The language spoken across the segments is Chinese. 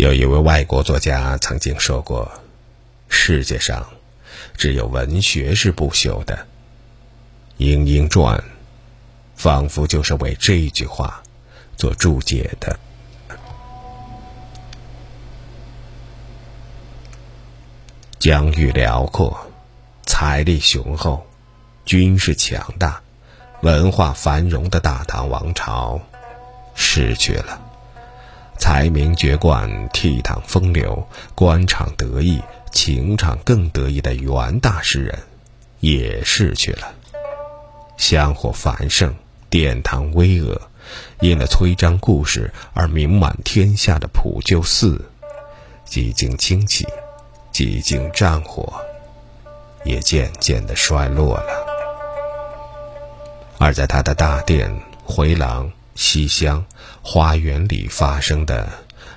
有一位外国作家曾经说过：“世界上只有文学是不朽的。”《莺莺传》仿佛就是为这句话做注解的。疆域辽阔，财力雄厚，军事强大，文化繁荣的大唐王朝失去了；才名绝冠、倜傥风流、官场得意、情场更得意的元大诗人也逝去了；香火繁盛、殿堂巍峨，因了崔彰故事而名满天下的普救寺几经清起。几经战火，也渐渐的衰落了。而在他的大殿、回廊、西厢、花园里发生的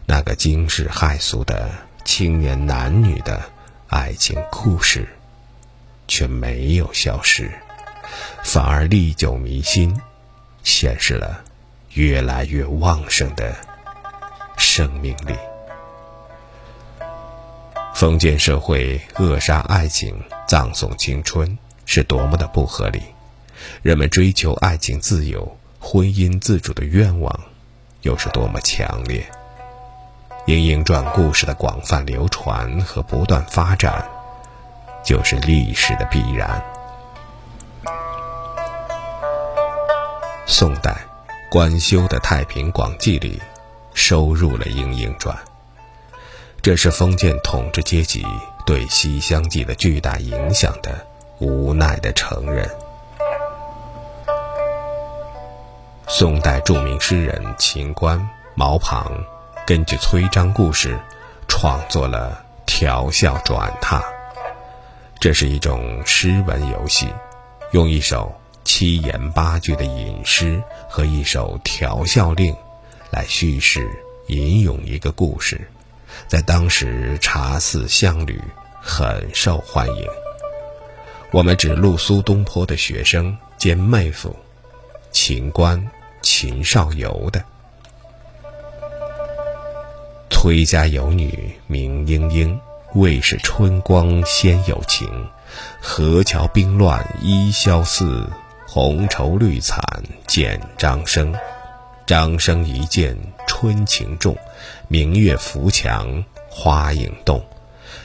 那个惊世骇俗的青年男女的爱情故事，却没有消失，反而历久弥新，显示了越来越旺盛的生命力。封建社会扼杀爱情、葬送青春，是多么的不合理！人们追求爱情自由、婚姻自主的愿望，又是多么强烈！《莺莺传》故事的广泛流传和不断发展，就是历史的必然。宋代，官修的《太平广记》里收入了《莺莺传》。这是封建统治阶级对《西厢记》的巨大影响的无奈的承认。宋代著名诗人秦观、毛庞根据崔章故事，创作了调笑转榻。这是一种诗文游戏，用一首七言八句的引诗和一首调笑令，来叙事吟咏一个故事。在当时，茶肆巷旅很受欢迎。我们只录苏东坡的学生兼妹夫，秦观、秦少游的。崔家有女名莺莺，未是春光先有情。河桥冰乱依萧瑟，红绸绿伞见张生。张生一见春情重。明月扶墙花影动，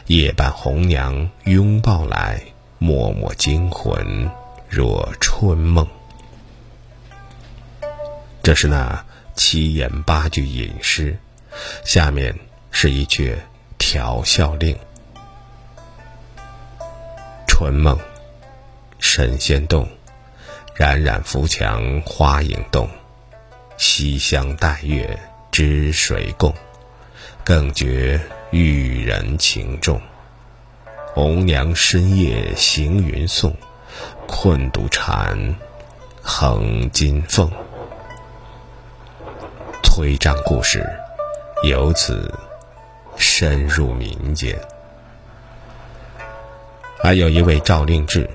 夜半红娘拥抱来，脉脉惊魂若春梦。这是那七言八句引诗，下面是一阙调笑令：春梦，神仙动，冉冉浮墙花影动，西厢待月知谁共？更觉玉人情重，红娘深夜行云送，困独缠横金凤。徽章故事由此深入民间。还有一位赵令志，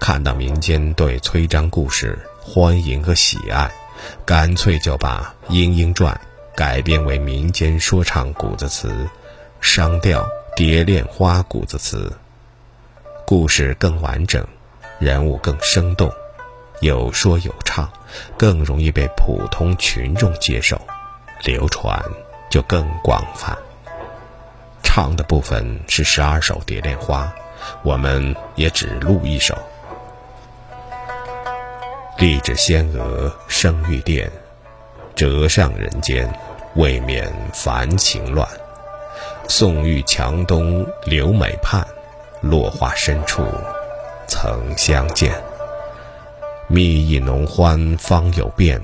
看到民间对崔章故事欢迎和喜爱，干脆就把《莺莺传》。改编为民间说唱谷子词，商调蝶恋花谷子词，故事更完整，人物更生动，有说有唱，更容易被普通群众接受，流传就更广泛。唱的部分是十二首蝶恋花，我们也只录一首。立志仙娥生玉殿，折上人间。未免烦情乱，宋玉墙东留美畔，落花深处曾相见。蜜意浓欢方有变，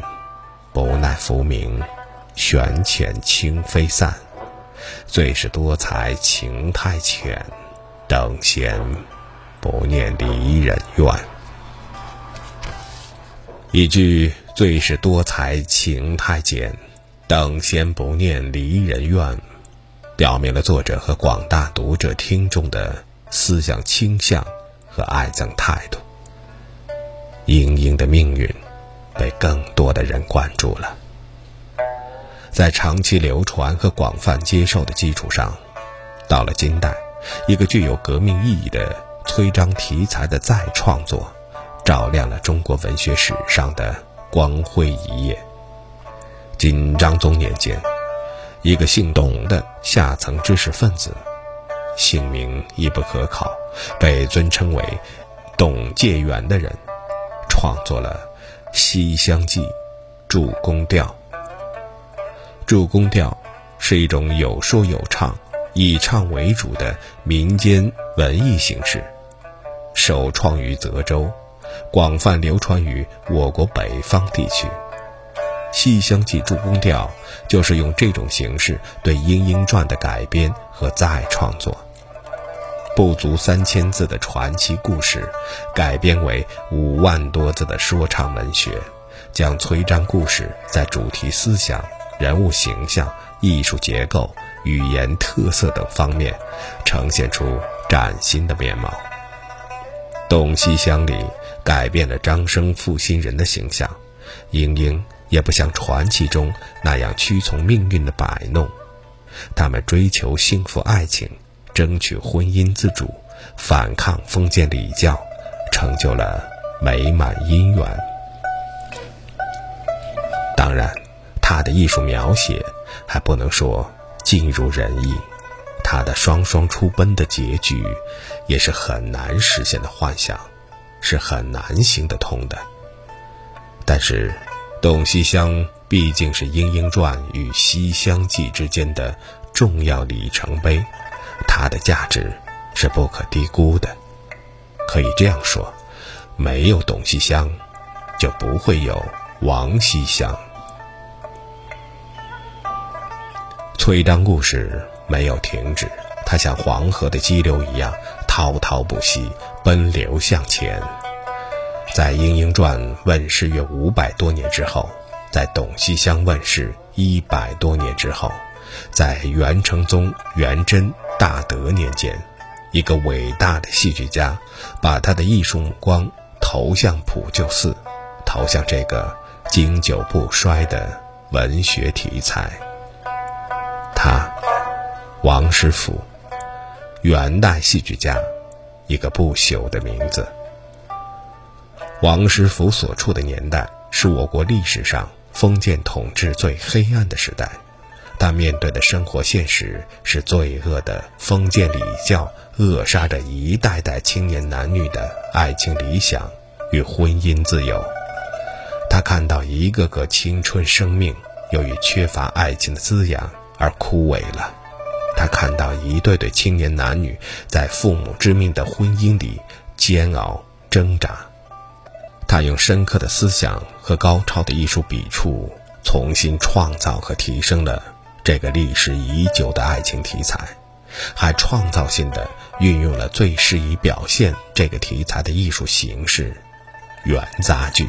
不耐浮名，悬浅轻飞散。最是多才情太浅，等闲不念离人怨。一句最是多才情太浅。等闲不念离人怨，表明了作者和广大读者听众的思想倾向和爱憎态度。莺莺的命运被更多的人关注了。在长期流传和广泛接受的基础上，到了金代，一个具有革命意义的崔章题材的再创作，照亮了中国文学史上的光辉一页。金章宗年间，一个姓董的下层知识分子，姓名亦不可考，被尊称为董介元的人，创作了《西厢记》。助宫调，助宫调是一种有说有唱、以唱为主的民间文艺形式，首创于泽州，广泛流传于我国北方地区。《西厢记》助宫调就是用这种形式对《莺莺传》的改编和再创作，不足三千字的传奇故事，改编为五万多字的说唱文学。将崔章故事在主题思想、人物形象、艺术结构、语言特色等方面呈现出崭新的面貌。《董西厢》里改变了张生负心人的形象，莺莺也不像传奇中那样屈从命运的摆弄，他们追求幸福爱情，争取婚姻自主，反抗封建礼教，成就了美满姻缘。当然，他的艺术描写还不能说尽如人意，他的双双出奔的结局，也是很难实现的幻想，是很难行得通的。但是，《董西厢》毕竟是《莺莺传》与《西厢记》之间的重要里程碑，它的价值是不可低估的。可以这样说，没有董西厢，就不会有王西厢。崔章故事没有停止，它像黄河的激流一样滔滔不息，奔流向前。在《莺莺传》问世约五百多年之后，在《董西厢》问世一百多年之后，在元成宗元贞大德年间，一个伟大的戏剧家把他的艺术目光投向普救寺，投向这个经久不衰的文学题材。他，王师傅，元代戏剧家，一个不朽的名字。王师傅所处的年代是我国历史上封建统治最黑暗的时代，但面对的生活现实是罪恶的封建礼教扼杀着一代代青年男女的爱情理想与婚姻自由。他看到一个个青春生命由于缺乏爱情的滋养。而枯萎了。他看到一对对青年男女在父母之命的婚姻里煎熬挣扎。他用深刻的思想和高超的艺术笔触，重新创造和提升了这个历史已久的爱情题材，还创造性的运用了最适宜表现这个题材的艺术形式——元杂剧。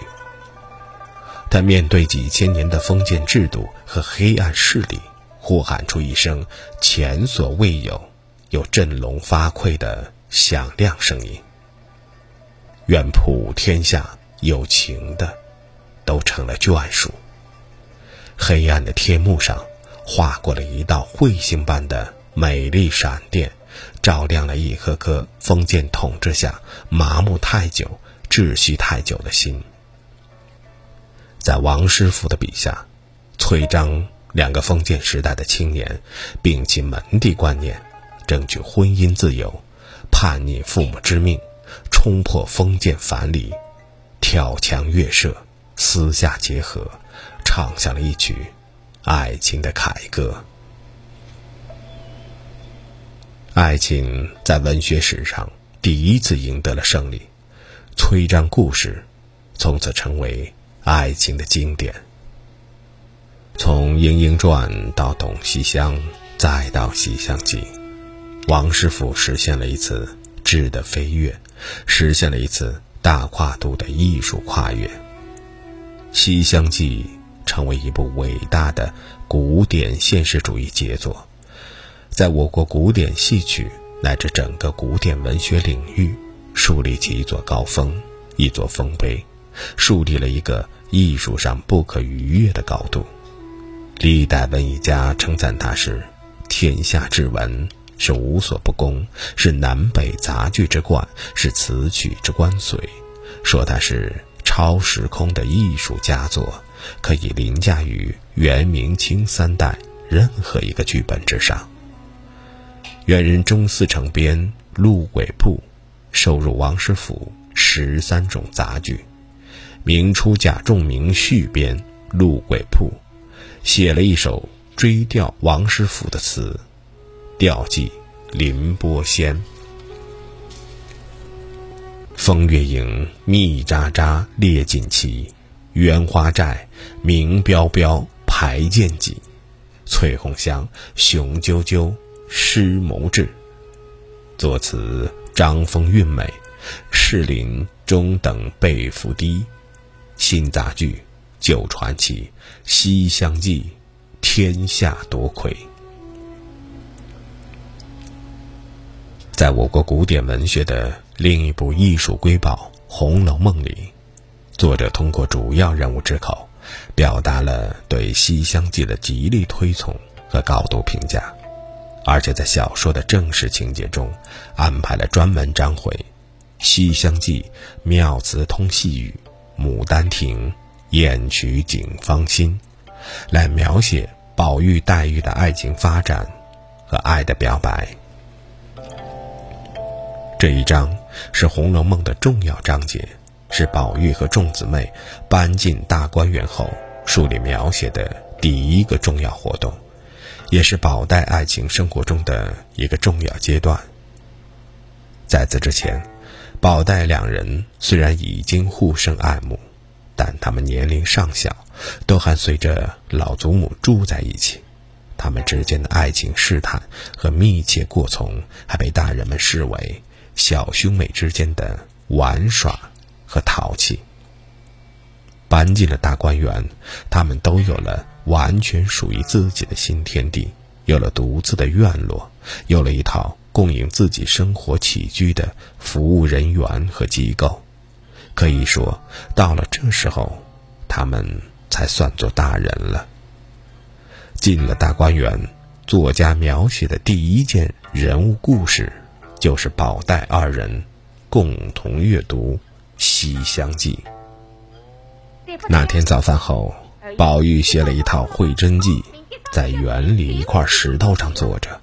他面对几千年的封建制度和黑暗势力。呼喊出一声前所未有、又振聋发聩的响亮声音。愿普天下有情的，都成了眷属。黑暗的天幕上，划过了一道彗星般的美丽闪电，照亮了一颗颗封建统治下麻木太久、窒息太久的心。在王师傅的笔下，崔章。两个封建时代的青年，摒弃门第观念，争取婚姻自由，叛逆父母之命，冲破封建藩篱，挑墙越射，私下结合，唱响了一曲爱情的凯歌。爱情在文学史上第一次赢得了胜利，崔章故事从此成为爱情的经典。从《莺莺传》到《董西厢》，再到《西厢记》，王师傅实现了一次质的飞跃，实现了一次大跨度的艺术跨越。《西厢记》成为一部伟大的古典现实主义杰作，在我国古典戏曲乃至整个古典文学领域树立起一座高峰、一座丰碑，树立了一个艺术上不可逾越的高度。历代文艺家称赞他是天下之文，是无所不攻，是南北杂剧之冠，是词曲之关髓，说他是超时空的艺术佳作，可以凌驾于元、明、清三代任何一个剧本之上。元人中四成编《鹿鬼铺》，收入王师府十三种杂剧。明初贾仲明续编《鹿鬼铺》，写了一首追悼王师傅的词，调寄凌波仙。风月影，密匝匝列锦旗；鸢花寨，明标标排剑戟；翠红香，雄赳赳诗谋志。作词张风韵美，士林中等辈伏低。新杂剧，旧传奇，《西厢记》，天下多魁。在我国古典文学的另一部艺术瑰宝《红楼梦》里，作者通过主要人物之口，表达了对《西厢记》的极力推崇和高度评价，而且在小说的正式情节中，安排了专门章回《西厢记》妙词通细语。《牡丹亭》艳曲警芳心，来描写宝玉黛玉的爱情发展和爱的表白。这一章是《红楼梦》的重要章节，是宝玉和众姊妹搬进大观园后书里描写的第一个重要活动，也是宝黛爱情生活中的一个重要阶段。在此之前。宝黛两人虽然已经互生爱慕，但他们年龄尚小，都还随着老祖母住在一起。他们之间的爱情试探和密切过从，还被大人们视为小兄妹之间的玩耍和淘气。搬进了大观园，他们都有了完全属于自己的新天地，有了独自的院落，有了一套。供应自己生活起居的服务人员和机构，可以说，到了这时候，他们才算作大人了。进了大观园，作家描写的第一件人物故事，就是宝黛二人共同阅读《西厢记》。那天早饭后，宝玉写了一套会真记，在园里一块石头上坐着，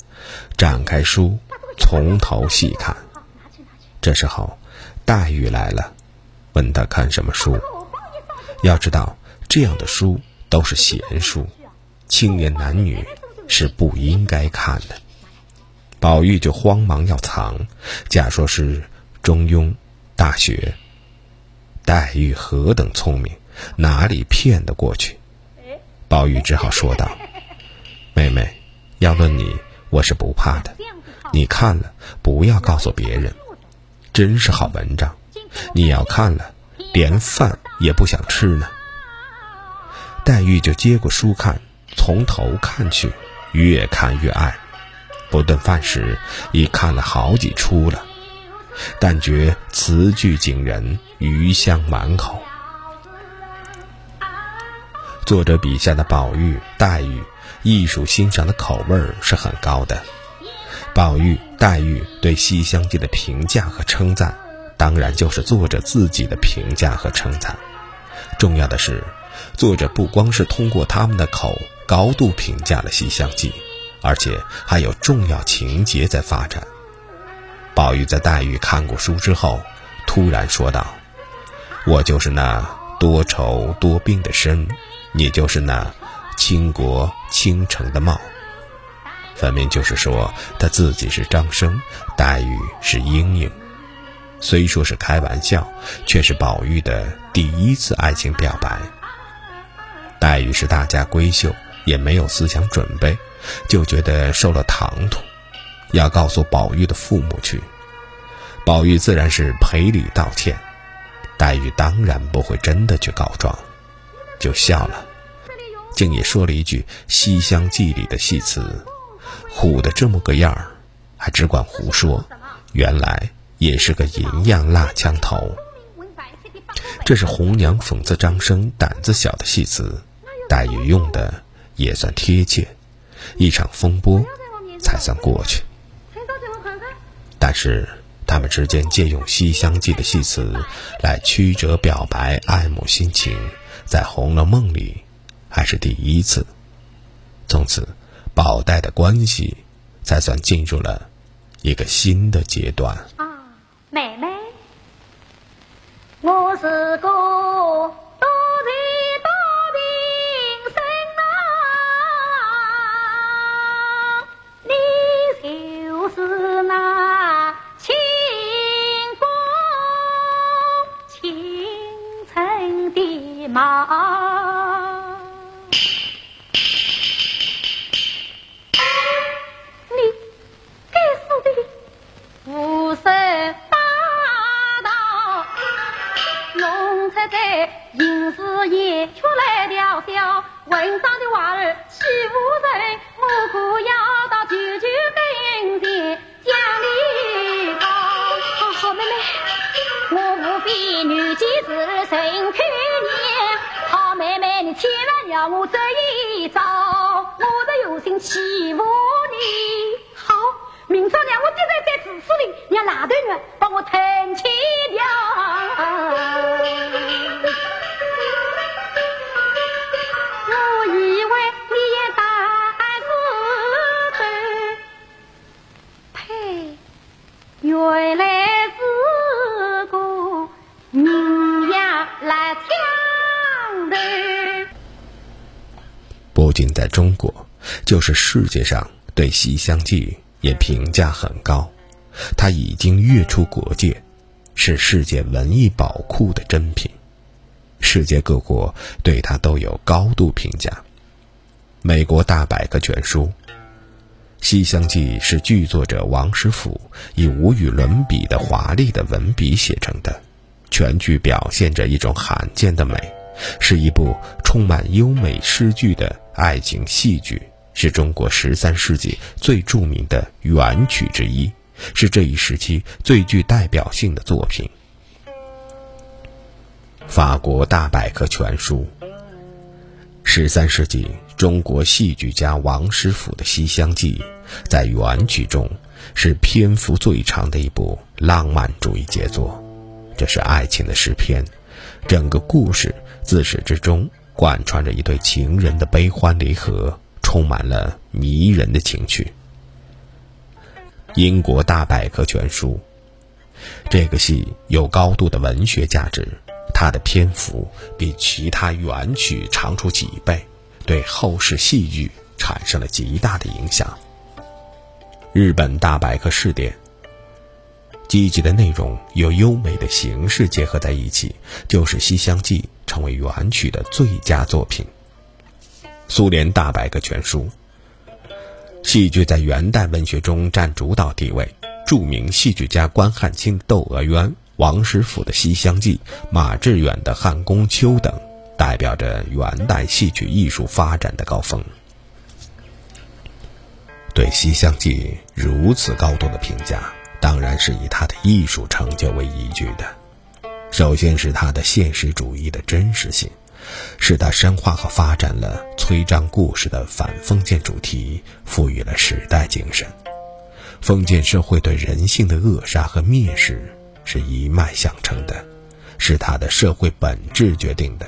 展开书。从头细看，这时候，黛玉来了，问他看什么书。要知道，这样的书都是闲书，青年男女是不应该看的。宝玉就慌忙要藏，假说是《中庸》《大学》。黛玉何等聪明，哪里骗得过去？宝玉只好说道：“妹妹，要论你，我是不怕的。”你看了，不要告诉别人，真是好文章。你要看了，连饭也不想吃呢。黛玉就接过书看，从头看去，越看越爱。不顿饭时，已看了好几出了，但觉词句惊人，余香满口。作者笔下的宝玉、黛玉，艺术欣赏的口味是很高的。宝玉、黛玉对《西厢记》的评价和称赞，当然就是作者自己的评价和称赞。重要的是，作者不光是通过他们的口高度评价了《西厢记》，而且还有重要情节在发展。宝玉在黛玉看过书之后，突然说道：“我就是那多愁多病的身，你就是那倾国倾城的貌。”分明就是说他自己是张生，黛玉是莺莺。虽说是开玩笑，却是宝玉的第一次爱情表白。黛玉是大家闺秀，也没有思想准备，就觉得受了唐突，要告诉宝玉的父母去。宝玉自然是赔礼道歉，黛玉当然不会真的去告状，就笑了，竟也说了一句《西厢记》里的戏词。虎的这么个样儿，还只管胡说，原来也是个银样蜡枪头。这是红娘讽刺张生胆子小的戏词，黛玉用的也算贴切，一场风波才算过去。但是他们之间借用《西厢记》的戏词来曲折表白爱慕心情，在《红楼梦》里还是第一次。从此，宝黛的关系才算进入了一个新的阶段。妹妹，我是个多才多病生啊，你就是那秦公秦城的马。中国，就是世界上对《西厢记》也评价很高，它已经跃出国界，是世界文艺宝库的珍品，世界各国对它都有高度评价。美国大百科全书，《西厢记》是剧作者王实甫以无与伦比的华丽的文笔写成的，全剧表现着一种罕见的美，是一部充满优美诗句的。爱情戏剧是中国十三世纪最著名的元曲之一，是这一时期最具代表性的作品。法国大百科全书，十三世纪中国戏剧家王实甫的《西厢记》，在元曲中是篇幅最长的一部浪漫主义杰作。这是爱情的诗篇，整个故事自始至终。贯穿着一对情人的悲欢离合，充满了迷人的情趣。英国大百科全书，这个戏有高度的文学价值，它的篇幅比其他原曲长出几倍，对后世戏剧产生了极大的影响。日本大百科试点，积极的内容有优美的形式结合在一起，就是《西厢记》。成为元曲的最佳作品。苏联大百科全书，戏剧在元代文学中占主导地位。著名戏剧家关汉卿的《窦娥冤》，王实甫的《西厢记》，马致远的《汉宫秋》等，代表着元代戏曲艺术发展的高峰。对《西厢记》如此高度的评价，当然是以他的艺术成就为依据的。首先是它的现实主义的真实性，是它深化和发展了崔张故事的反封建主题，赋予了时代精神。封建社会对人性的扼杀和蔑视是一脉相承的，是它的社会本质决定的。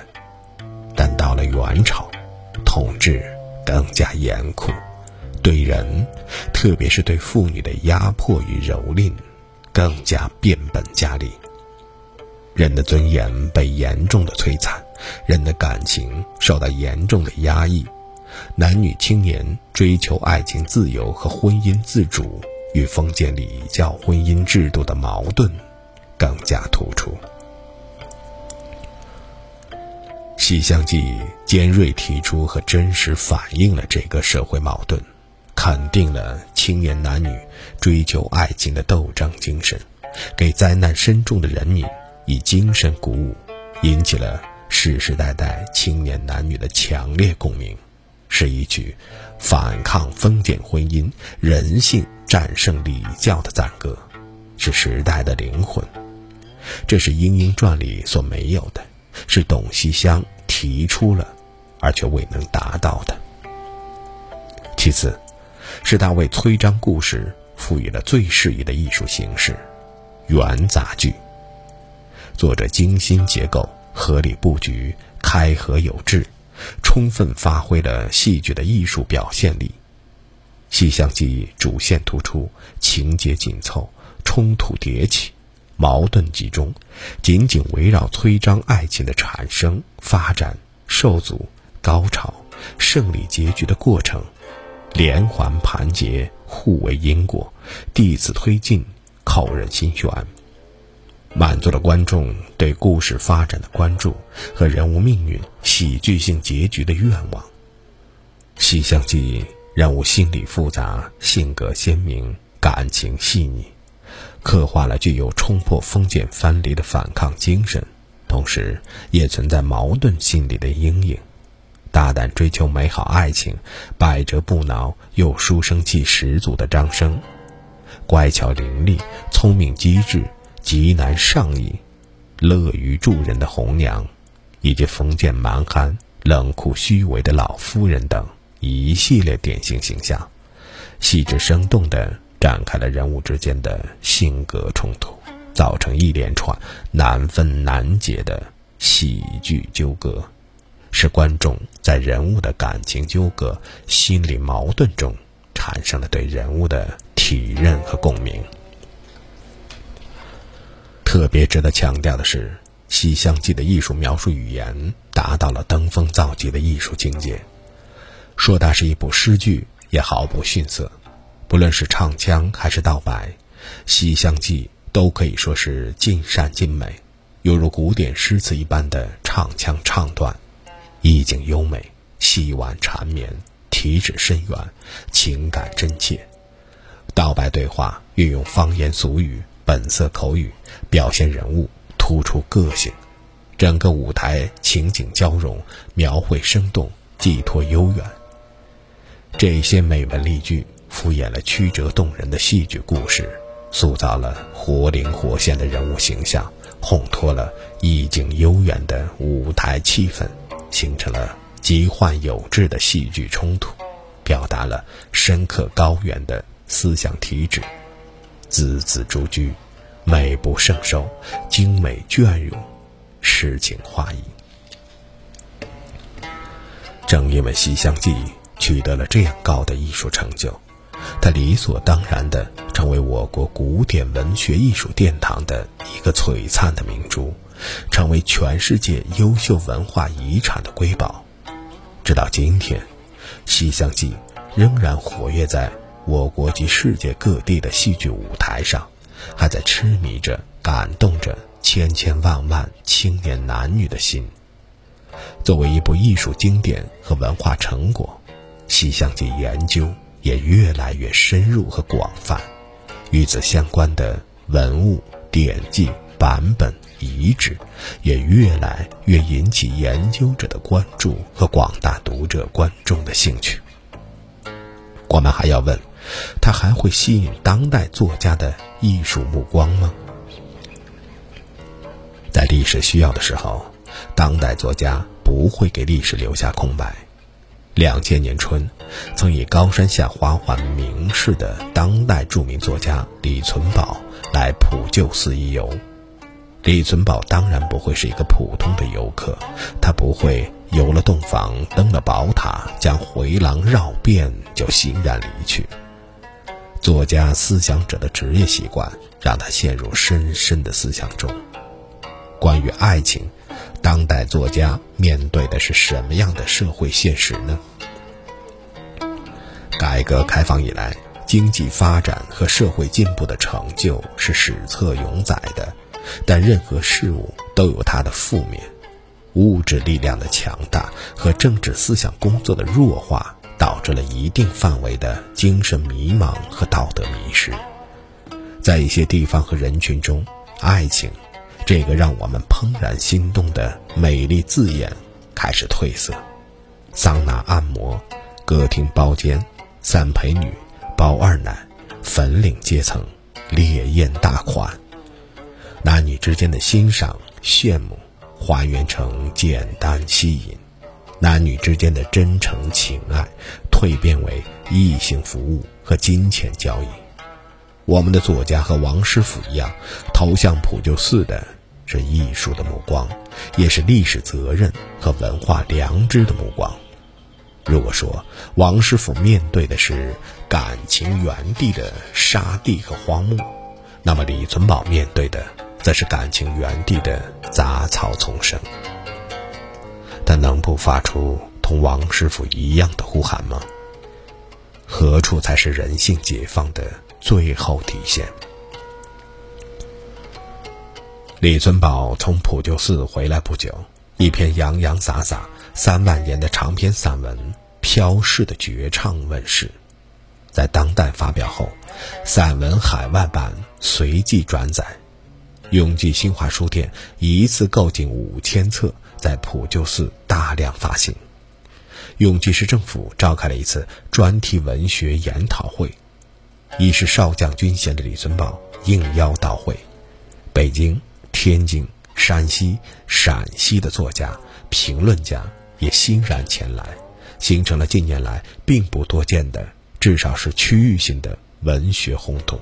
但到了元朝，统治更加严酷，对人，特别是对妇女的压迫与蹂躏，更加变本加厉。人的尊严被严重的摧残，人的感情受到严重的压抑，男女青年追求爱情自由和婚姻自主与封建礼教婚姻制度的矛盾更加突出。《西厢记》尖锐提出和真实反映了这个社会矛盾，肯定了青年男女追求爱情的斗争精神，给灾难深重的人民。以精神鼓舞，引起了世世代代青年男女的强烈共鸣，是一曲反抗封建婚姻、人性战胜礼教的赞歌，是时代的灵魂。这是《莺莺传》里所没有的，是董西厢提出了，而却未能达到的。其次，是他为崔章故事赋予了最适宜的艺术形式——元杂剧。作者精心结构、合理布局、开合有致，充分发挥了戏剧的艺术表现力。《西厢记》主线突出，情节紧凑，冲突迭起，矛盾集中，紧紧围绕崔张爱情的产生、发展、受阻、高潮、胜利结局的过程，连环盘结，互为因果，递次推进，扣人心弦，满足了观众对故事发展的关注和人物命运喜剧性结局的愿望。《西厢记》。人物心理复杂，性格鲜明，感情细腻，刻画了具有冲破封建藩篱的反抗精神，同时也存在矛盾心理的阴影。大胆追求美好爱情，百折不挠又书生气十足的张生，乖巧伶俐、聪明机智、极难上意、乐于助人的红娘，以及封建蛮憨、冷酷虚伪的老夫人等。一系列典型形象，细致生动地展开了人物之间的性格冲突，造成一连串难分难解的喜剧纠葛，使观众在人物的感情纠葛、心理矛盾中产生了对人物的体认和共鸣。特别值得强调的是，《西厢记》的艺术描述语言达到了登峰造极的艺术境界。说它是一部诗句，也毫不逊色。不论是唱腔还是道白，《西厢记》都可以说是尽善尽美，犹如古典诗词一般的唱腔唱段，意境优美，细婉缠绵，体旨深远，情感真切。道白对话运用方言俗语、本色口语，表现人物，突出个性。整个舞台情景交融，描绘生动，寄托悠远。这些美文丽句敷衍了曲折动人的戏剧故事，塑造了活灵活现的人物形象，烘托了意境悠远的舞台气氛，形成了极幻有致的戏剧冲突，表达了深刻高远的思想体旨，字字珠玑，美不胜收，精美隽永，诗情画意。正因为《西厢记》。取得了这样高的艺术成就，它理所当然地成为我国古典文学艺术殿堂的一个璀璨的明珠，成为全世界优秀文化遗产的瑰宝。直到今天，《西厢记》仍然活跃在我国及世界各地的戏剧舞台上，还在痴迷着、感动着千千万万青年男女的心。作为一部艺术经典和文化成果。《西厢记》研究也越来越深入和广泛，与此相关的文物、典籍、版本、遗址也越来越引起研究者的关注和广大读者观众的兴趣。我们还要问：它还会吸引当代作家的艺术目光吗？在历史需要的时候，当代作家不会给历史留下空白。两千年春，曾以高山下花环名士的当代著名作家李存宝来普救寺一游。李存宝当然不会是一个普通的游客，他不会游了洞房、登了宝塔、将回廊绕遍就欣然离去。作家思想者的职业习惯让他陷入深深的思想中。关于爱情。当代作家面对的是什么样的社会现实呢？改革开放以来，经济发展和社会进步的成就是史册永载的，但任何事物都有它的负面。物质力量的强大和政治思想工作的弱化，导致了一定范围的精神迷茫和道德迷失。在一些地方和人群中，爱情。这个让我们怦然心动的美丽字眼开始褪色，桑拿按摩、歌厅包间、三陪女、包二奶、粉领阶层、烈焰大款，男女之间的欣赏、羡慕，还原成简单吸引；男女之间的真诚情爱，蜕变为异性服务和金钱交易。我们的作家和王师傅一样，投向普救寺的是艺术的目光，也是历史责任和文化良知的目光。如果说王师傅面对的是感情原地的沙地和荒漠，那么李存宝面对的则是感情原地的杂草丛生。他能不发出同王师傅一样的呼喊吗？何处才是人性解放的最后体现？李尊宝从普救寺回来不久，一篇洋洋洒洒。三万言的长篇散文《飘逝的绝唱》问世，在当代发表后，散文海外版随即转载，永济新华书店一次购进五千册，在普救寺大量发行。永济市政府召开了一次专题文学研讨会，已是少将军衔的李存宝应邀到会，北京、天津、山西、陕西的作家、评论家。也欣然前来，形成了近年来并不多见的，至少是区域性的文学轰动。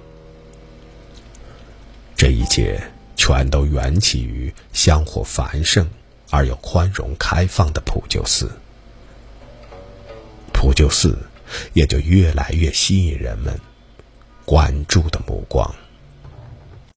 这一切全都缘起于香火繁盛而又宽容开放的普救寺，普救寺也就越来越吸引人们关注的目光。